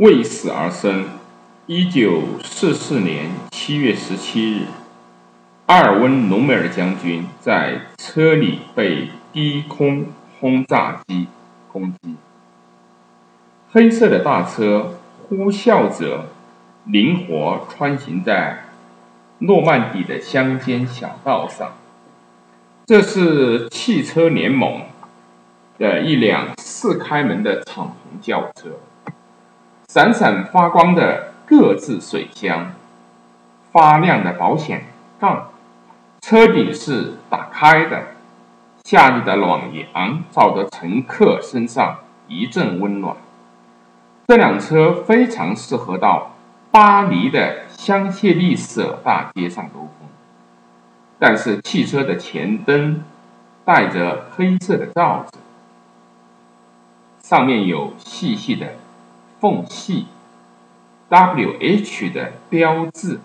为死而生。一九四四年七月十七日，阿尔温·隆美尔将军在车里被低空轰炸机攻击。黑色的大车呼啸着，灵活穿行在诺曼底的乡间小道上。这是汽车联盟的一辆四开门的敞篷轿车，闪闪发光的各自水箱，发亮的保险杠，车顶是打开的，夏日的暖阳照得乘客身上一阵温暖。这辆车非常适合到巴黎的香榭丽舍大街上兜风。但是汽车的前灯带着黑色的罩子，上面有细细的缝隙，W H 的标志，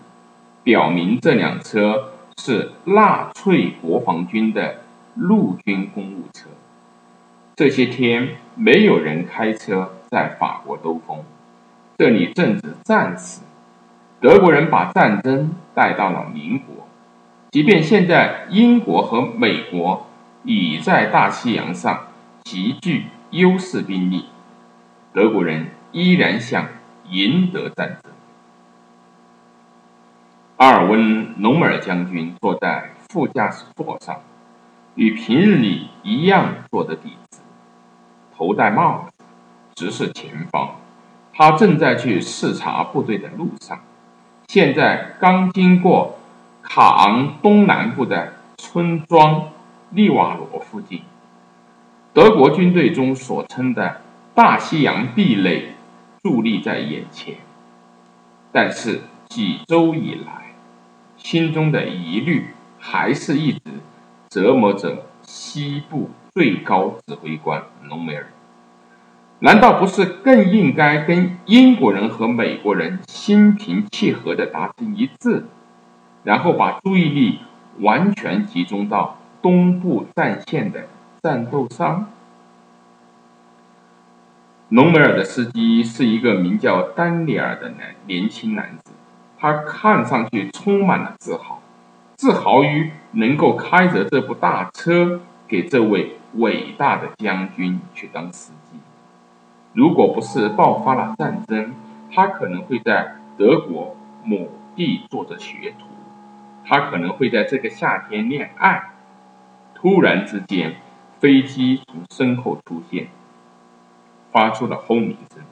表明这辆车是纳粹国防军的陆军公务车。这些天没有人开车在法国兜风，这里正值战时，德国人把战争带到了邻国。即便现在英国和美国已在大西洋上极具优势兵力，德国人依然想赢得战争。阿尔温·隆美尔将军坐在副驾驶座上，与平日里一样坐得笔直，头戴帽子，直视前方。他正在去视察部队的路上，现在刚经过。卡昂东南部的村庄利瓦罗附近，德国军队中所称的大西洋壁垒伫立在眼前。但是几周以来，心中的疑虑还是一直折磨着西部最高指挥官隆美尔。难道不是更应该跟英国人和美国人心平气和地达成一致？然后把注意力完全集中到东部战线的战斗上。隆美尔的司机是一个名叫丹尼尔的男年轻男子，他看上去充满了自豪，自豪于能够开着这部大车给这位伟大的将军去当司机。如果不是爆发了战争，他可能会在德国某地做着学徒。他可能会在这个夏天恋爱。突然之间，飞机从身后出现，发出了轰鸣声，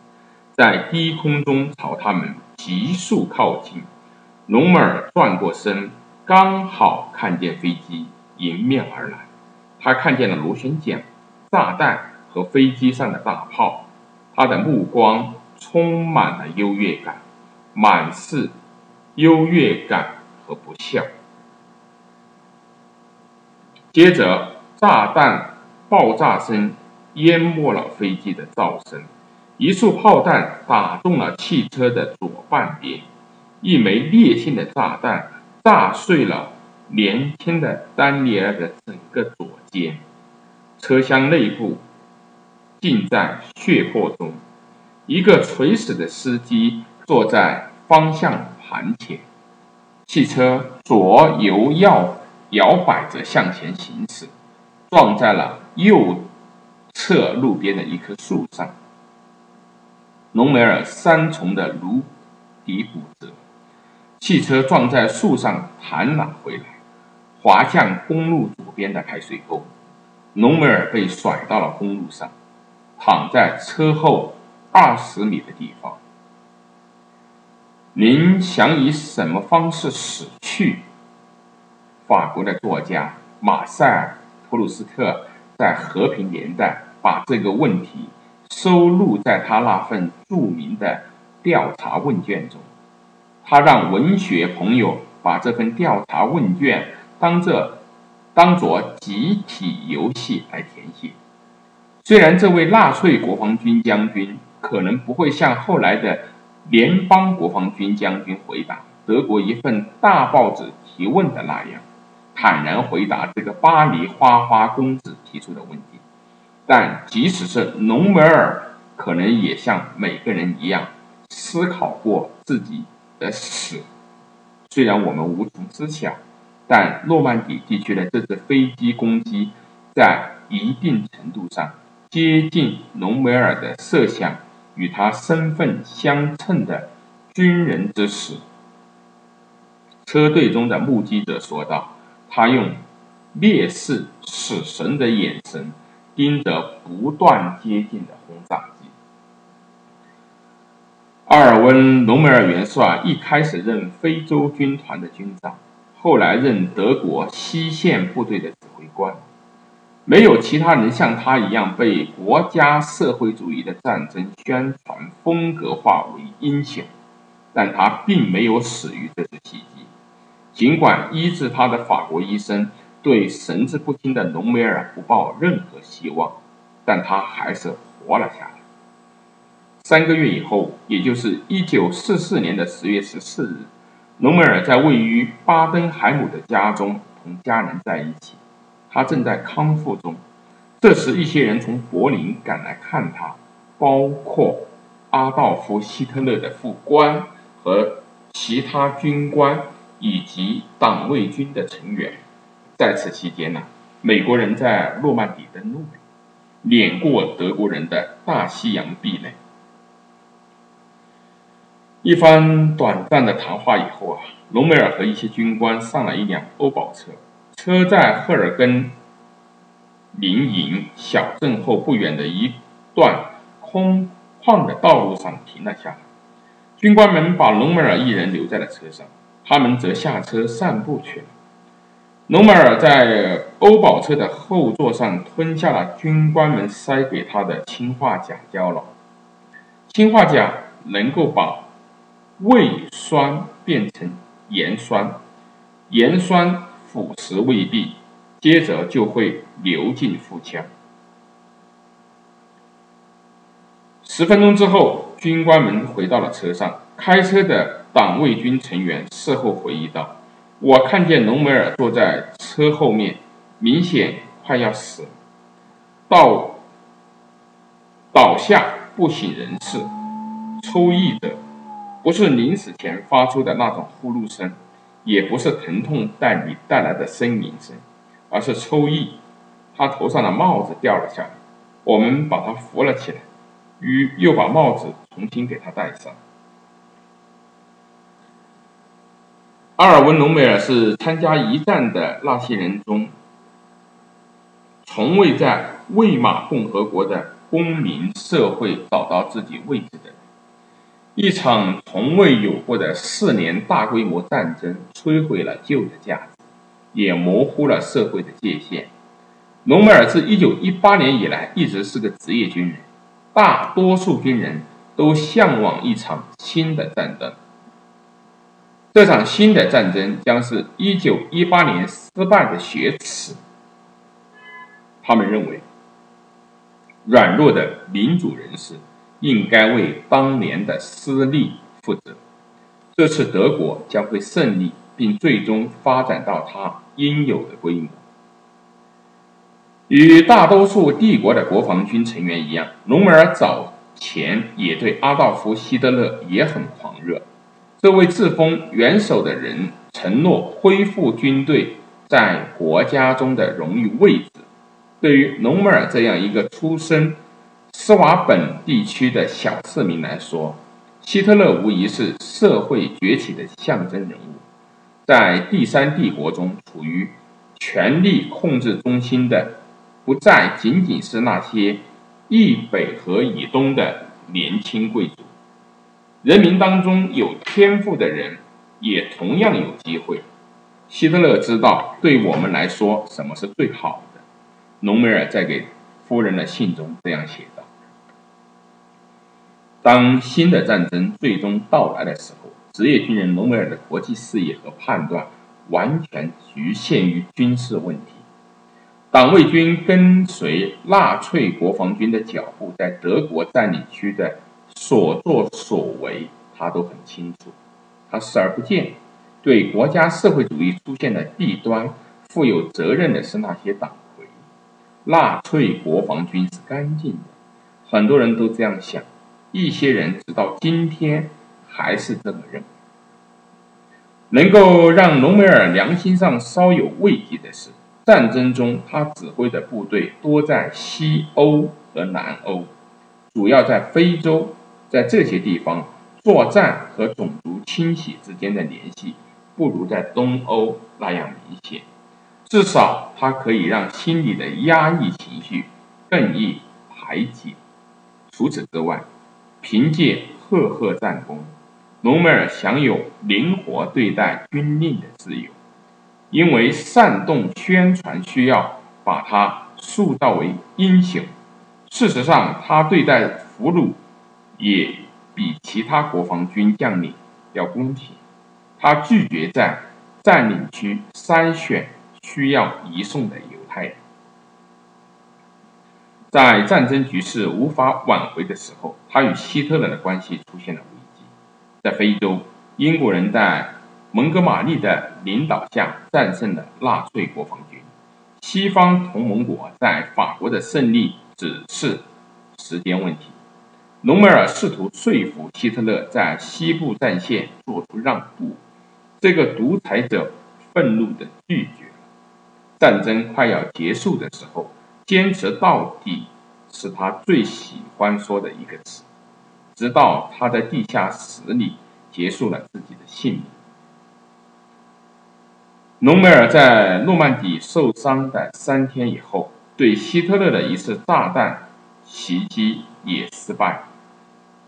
在低空中朝他们急速靠近。隆美尔转过身，刚好看见飞机迎面而来。他看见了螺旋桨、炸弹和飞机上的大炮。他的目光充满了优越感，满是优越感。和不孝。接着，炸弹爆炸声淹没了飞机的噪声，一束炮弹打中了汽车的左半边，一枚烈性的炸弹炸碎了年轻的丹尼尔的整个左肩，车厢内部浸在血泊中，一个垂死的司机坐在方向盘前。汽车左右摇摇摆着向前行驶，撞在了右侧路边的一棵树上。隆美尔三重的颅底骨折，汽车撞在树上弹了回来，滑向公路左边的排水沟。隆美尔被甩到了公路上，躺在车后二十米的地方。您想以什么方式死去？法国的作家马塞尔·普鲁斯特在《和平年代》把这个问题收录在他那份著名的调查问卷中。他让文学朋友把这份调查问卷当作当做集体游戏来填写。虽然这位纳粹国防军将军可能不会像后来的。联邦国防军将军回答德国一份大报纸提问的那样，坦然回答这个巴黎花花公子提出的问题。但即使是隆美尔，可能也像每个人一样，思考过自己的死。虽然我们无从知晓，但诺曼底地区的这次飞机攻击，在一定程度上接近隆美尔的设想与他身份相称的军人之死。车队中的目击者说道：“他用蔑视死神的眼神盯着不断接近的轰炸机。”阿尔温·隆美尔元帅一开始任非洲军团的军长，后来任德国西线部队的指挥官。没有其他人像他一样被国家社会主义的战争宣传风格化为英雄，但他并没有死于这次袭击。尽管医治他的法国医生对神志不清的隆美尔不抱任何希望，但他还是活了下来。三个月以后，也就是1944年的10月14日，隆美尔在位于巴登海姆的家中同家人在一起，他正在康复中。这时，一些人从柏林赶来看他，包括阿道夫·希特勒的副官和其他军官。以及党卫军的成员，在此期间呢，美国人在诺曼底登陆，碾过德国人的大西洋壁垒。一番短暂的谈话以后啊，隆美尔和一些军官上了一辆欧宝车，车在赫尔根林营小镇后不远的一段空旷的道路上停了下来。军官们把隆美尔一人留在了车上。他们则下车散步去了。隆美尔在欧宝车的后座上吞下了军官们塞给他的氰化钾胶囊。氰化钾能够把胃酸变成盐酸，盐酸腐蚀胃壁，接着就会流进腹腔。十分钟之后，军官们回到了车上，开车的。党卫军成员事后回忆道：“我看见隆美尔坐在车后面，明显快要死了，倒倒下不省人事，抽泣着，不是临死前发出的那种呼噜声，也不是疼痛带你带来的呻吟声，而是抽泣。他头上的帽子掉了下来，我们把他扶了起来，于又把帽子重新给他戴上。”阿尔文·隆美尔是参加一战的那些人中，从未在魏玛共和国的公民社会找到自己位置的人。一场从未有过的四年大规模战争摧毁了旧的价值，也模糊了社会的界限。隆美尔自1918年以来一直是个职业军人，大多数军人都向往一场新的战争。这场新的战争将是一九一八年失败的血耻。他们认为，软弱的民主人士应该为当年的失利负责。这次德国将会胜利，并最终发展到它应有的规模。与大多数帝国的国防军成员一样，隆美尔早前也对阿道夫·希特勒也很狂热。这位自封元首的人承诺恢复军队在国家中的荣誉位置。对于隆美尔这样一个出身斯瓦本地区的小市民来说，希特勒无疑是社会崛起的象征人物。在第三帝国中，处于权力控制中心的不再仅仅是那些易北和以东的年轻贵族。人民当中有天赋的人也同样有机会。希特勒知道对我们来说什么是最好的。隆美尔在给夫人的信中这样写道：“当新的战争最终到来的时候，职业军人隆美尔的国际视野和判断完全局限于军事问题。党卫军跟随纳粹国防军的脚步，在德国占领区的。”所作所为，他都很清楚。他视而不见。对国家社会主义出现的弊端负有责任的是那些党魁。纳粹国防军是干净的，很多人都这样想。一些人直到今天还是这么认为。能够让隆美尔良心上稍有慰藉的是，战争中他指挥的部队多在西欧和南欧，主要在非洲，在这些地方作战和种族清洗之间的联系不如在东欧那样明显。至少它可以让心里的压抑情绪更易排解。除此之外，凭借赫赫战功，隆美尔享有灵活对待军令的自由。因为煽动宣传需要把他塑造为英雄。事实上，他对待俘虏也比其他国防军将领要公平。他拒绝在占领区筛选。需要移送的犹太人，在战争局势无法挽回的时候，他与希特勒的关系出现了危机。在非洲，英国人在蒙哥马利的领导下战胜了纳粹国防军，西方同盟国在法国的胜利只是时间问题。隆美尔试图说服希特勒在西部战线做出让步，这个独裁者愤怒的拒绝。战争快要结束的时候，坚持到底是他最喜欢说的一个词。直到他在地下室里结束了自己的性命。隆美尔在诺曼底受伤的三天以后，对希特勒的一次炸弹袭击也失败。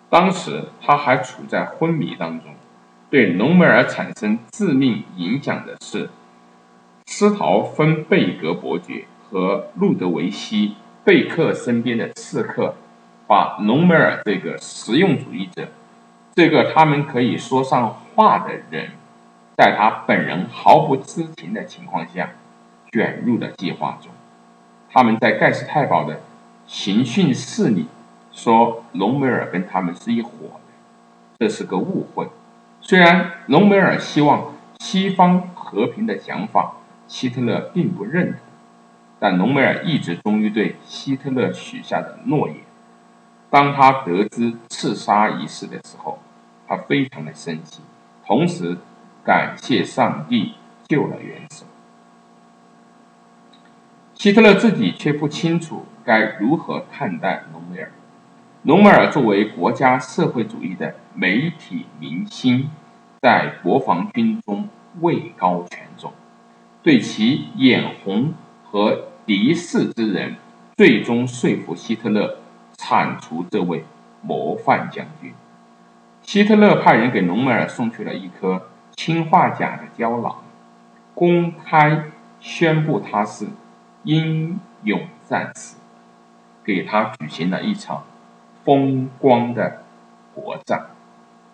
当时他还处在昏迷当中。对隆美尔产生致命影响的是。斯陶芬贝格伯爵和路德维希·贝克身边的刺客，把隆美尔这个实用主义者，这个他们可以说上话的人，在他本人毫不知情的情况下，卷入了计划中。他们在盖世太保的刑讯室里说，隆美尔跟他们是一伙的，这是个误会。虽然隆美尔希望西方和平的想法。希特勒并不认同，但隆美尔一直忠于对希特勒许下的诺言。当他得知刺杀一事的时候，他非常的生气，同时感谢上帝救了元首。希特勒自己却不清楚该如何看待隆美尔。隆美尔作为国家社会主义的媒体明星，在国防军中位高权重。对其眼红和敌视之人，最终说服希特勒铲除这位模范将军。希特勒派人给隆美尔送去了一颗氰化钾的胶囊，公开宣布他是英勇战士，给他举行了一场风光的国葬。